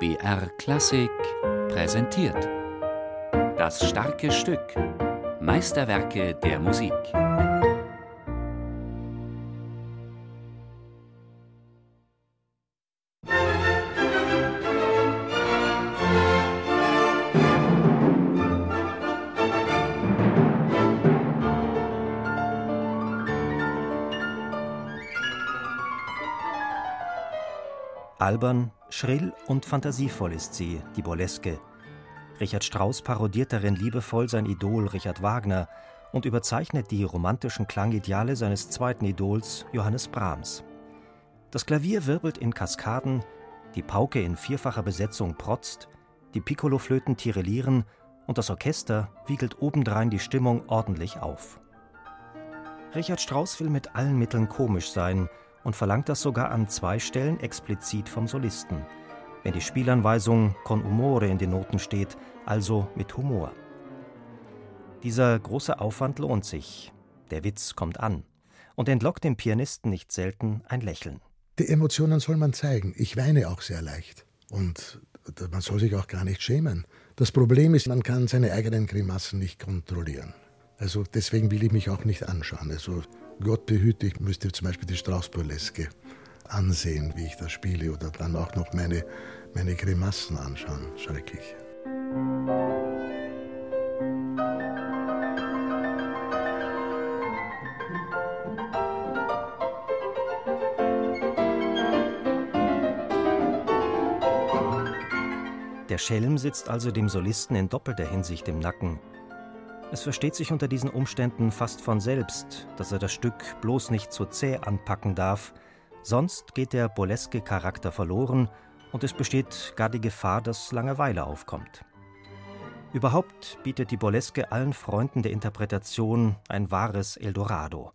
BR Klassik präsentiert. Das starke Stück. Meisterwerke der Musik. Albern, schrill und fantasievoll ist sie, die Burleske. Richard Strauss parodiert darin liebevoll sein Idol Richard Wagner und überzeichnet die romantischen Klangideale seines zweiten Idols Johannes Brahms. Das Klavier wirbelt in Kaskaden, die Pauke in vierfacher Besetzung protzt, die Piccoloflöten tirellieren und das Orchester wiegelt obendrein die Stimmung ordentlich auf. Richard Strauss will mit allen Mitteln komisch sein und verlangt das sogar an zwei Stellen explizit vom Solisten, wenn die Spielanweisung con humore in den Noten steht, also mit Humor. Dieser große Aufwand lohnt sich, der Witz kommt an und entlockt dem Pianisten nicht selten ein Lächeln. Die Emotionen soll man zeigen. Ich weine auch sehr leicht und man soll sich auch gar nicht schämen. Das Problem ist, man kann seine eigenen Grimassen nicht kontrollieren. Also deswegen will ich mich auch nicht anschauen. Also Gott behüte, ich müsste zum Beispiel die Straußburleske ansehen, wie ich das spiele, oder dann auch noch meine, meine Grimassen anschauen. Schrecklich. Der Schelm sitzt also dem Solisten in doppelter Hinsicht im Nacken. Es versteht sich unter diesen Umständen fast von selbst, dass er das Stück bloß nicht zu zäh anpacken darf, sonst geht der burleske Charakter verloren und es besteht gar die Gefahr, dass Langeweile aufkommt. Überhaupt bietet die Burleske allen Freunden der Interpretation ein wahres Eldorado.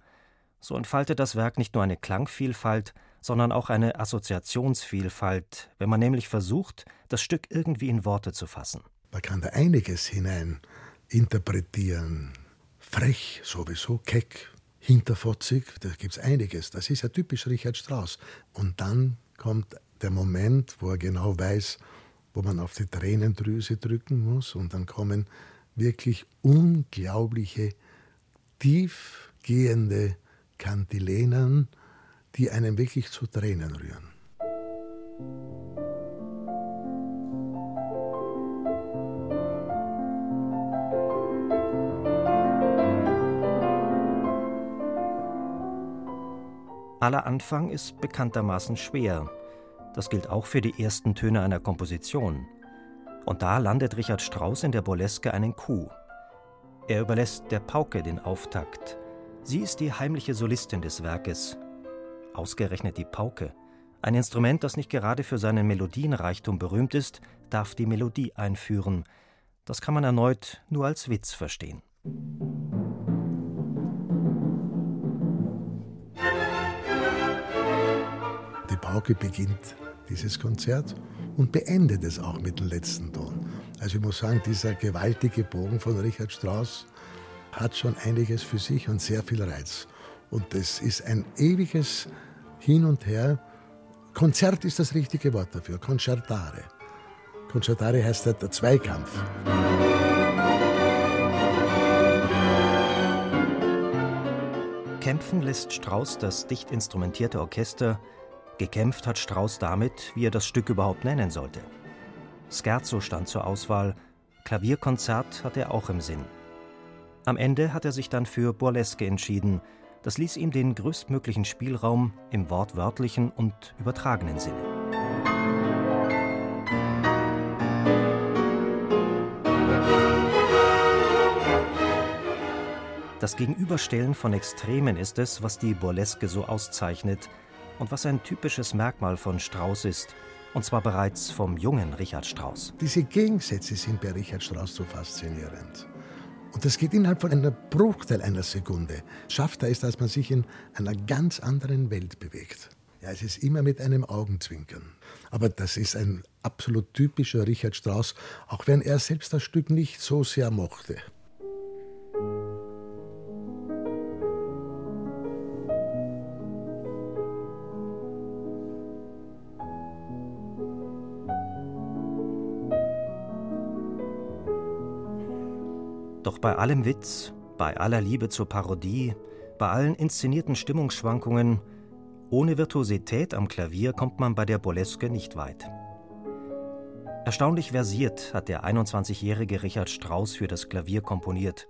So entfaltet das Werk nicht nur eine Klangvielfalt, sondern auch eine Assoziationsvielfalt, wenn man nämlich versucht, das Stück irgendwie in Worte zu fassen. Man kann da einiges hinein interpretieren. Frech sowieso, keck, hinterfotzig, da gibt es einiges. Das ist ja typisch Richard Strauss. Und dann kommt der Moment, wo er genau weiß, wo man auf die Tränendrüse drücken muss. Und dann kommen wirklich unglaubliche, tiefgehende Kantilenen, die einen wirklich zu Tränen rühren. Aller Anfang ist bekanntermaßen schwer. Das gilt auch für die ersten Töne einer Komposition. Und da landet Richard Strauss in der Burleske einen Coup. Er überlässt der Pauke den Auftakt. Sie ist die heimliche Solistin des Werkes. Ausgerechnet die Pauke. Ein Instrument, das nicht gerade für seinen Melodienreichtum berühmt ist, darf die Melodie einführen. Das kann man erneut nur als Witz verstehen. Pauke beginnt dieses Konzert und beendet es auch mit dem letzten Ton. Also ich muss sagen, dieser gewaltige Bogen von Richard Strauss hat schon einiges für sich und sehr viel Reiz. Und es ist ein ewiges Hin und Her. Konzert ist das richtige Wort dafür, Concertare. Concertare heißt der Zweikampf. Kämpfen lässt Strauss das dicht instrumentierte Orchester Gekämpft hat Strauss damit, wie er das Stück überhaupt nennen sollte. Scherzo stand zur Auswahl, Klavierkonzert hat er auch im Sinn. Am Ende hat er sich dann für Burleske entschieden. Das ließ ihm den größtmöglichen Spielraum im wortwörtlichen und übertragenen Sinne. Das Gegenüberstellen von Extremen ist es, was die Burleske so auszeichnet – und was ein typisches Merkmal von Strauss ist, und zwar bereits vom jungen Richard Strauss. Diese Gegensätze sind bei Richard Strauss so faszinierend. Und das geht innerhalb von einer Bruchteil einer Sekunde. Schafft er es, dass man sich in einer ganz anderen Welt bewegt. Ja, es ist immer mit einem Augenzwinkern. Aber das ist ein absolut typischer Richard Strauss, auch wenn er selbst das Stück nicht so sehr mochte. Doch bei allem Witz, bei aller Liebe zur Parodie, bei allen inszenierten Stimmungsschwankungen, ohne Virtuosität am Klavier kommt man bei der Burleske nicht weit. Erstaunlich versiert hat der 21-jährige Richard Strauss für das Klavier komponiert.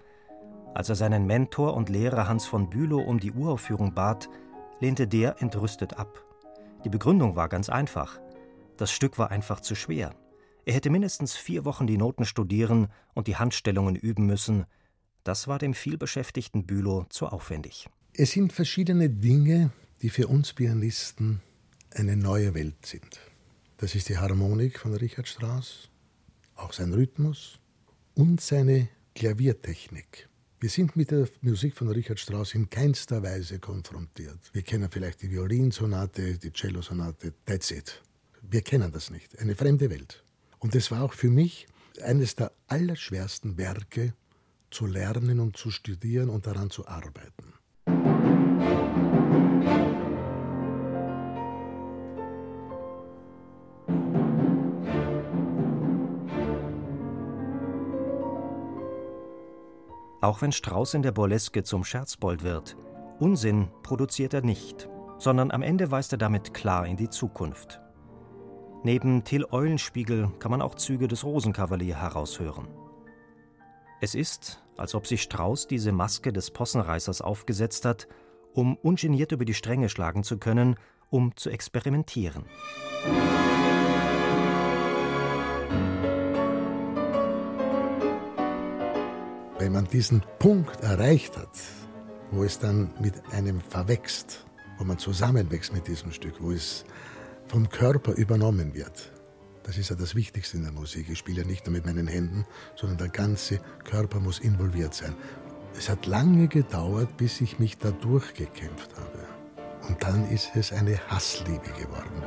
Als er seinen Mentor und Lehrer Hans von Bülow um die Uraufführung bat, lehnte der entrüstet ab. Die Begründung war ganz einfach. Das Stück war einfach zu schwer. Er hätte mindestens vier Wochen die Noten studieren und die Handstellungen üben müssen. Das war dem vielbeschäftigten Bülow zu aufwendig. Es sind verschiedene Dinge, die für uns Pianisten eine neue Welt sind. Das ist die Harmonik von Richard Strauss, auch sein Rhythmus und seine Klaviertechnik. Wir sind mit der Musik von Richard Strauss in keinster Weise konfrontiert. Wir kennen vielleicht die Violinsonate, die Cellosonate, that's it. Wir kennen das nicht. Eine fremde Welt. Und es war auch für mich eines der allerschwersten Werke zu lernen und zu studieren und daran zu arbeiten. Auch wenn Strauß in der Burleske zum Scherzbold wird, Unsinn produziert er nicht, sondern am Ende weist er damit klar in die Zukunft. Neben Till Eulenspiegel kann man auch Züge des Rosenkavalier heraushören. Es ist, als ob sich Strauß diese Maske des Possenreißers aufgesetzt hat, um ungeniert über die Stränge schlagen zu können, um zu experimentieren. Wenn man diesen Punkt erreicht hat, wo es dann mit einem verwächst, wo man zusammenwächst mit diesem Stück, wo es vom Körper übernommen wird. Das ist ja das Wichtigste in der Musik. Ich spiele ja nicht nur mit meinen Händen, sondern der ganze Körper muss involviert sein. Es hat lange gedauert, bis ich mich da durchgekämpft habe. Und dann ist es eine Hassliebe geworden.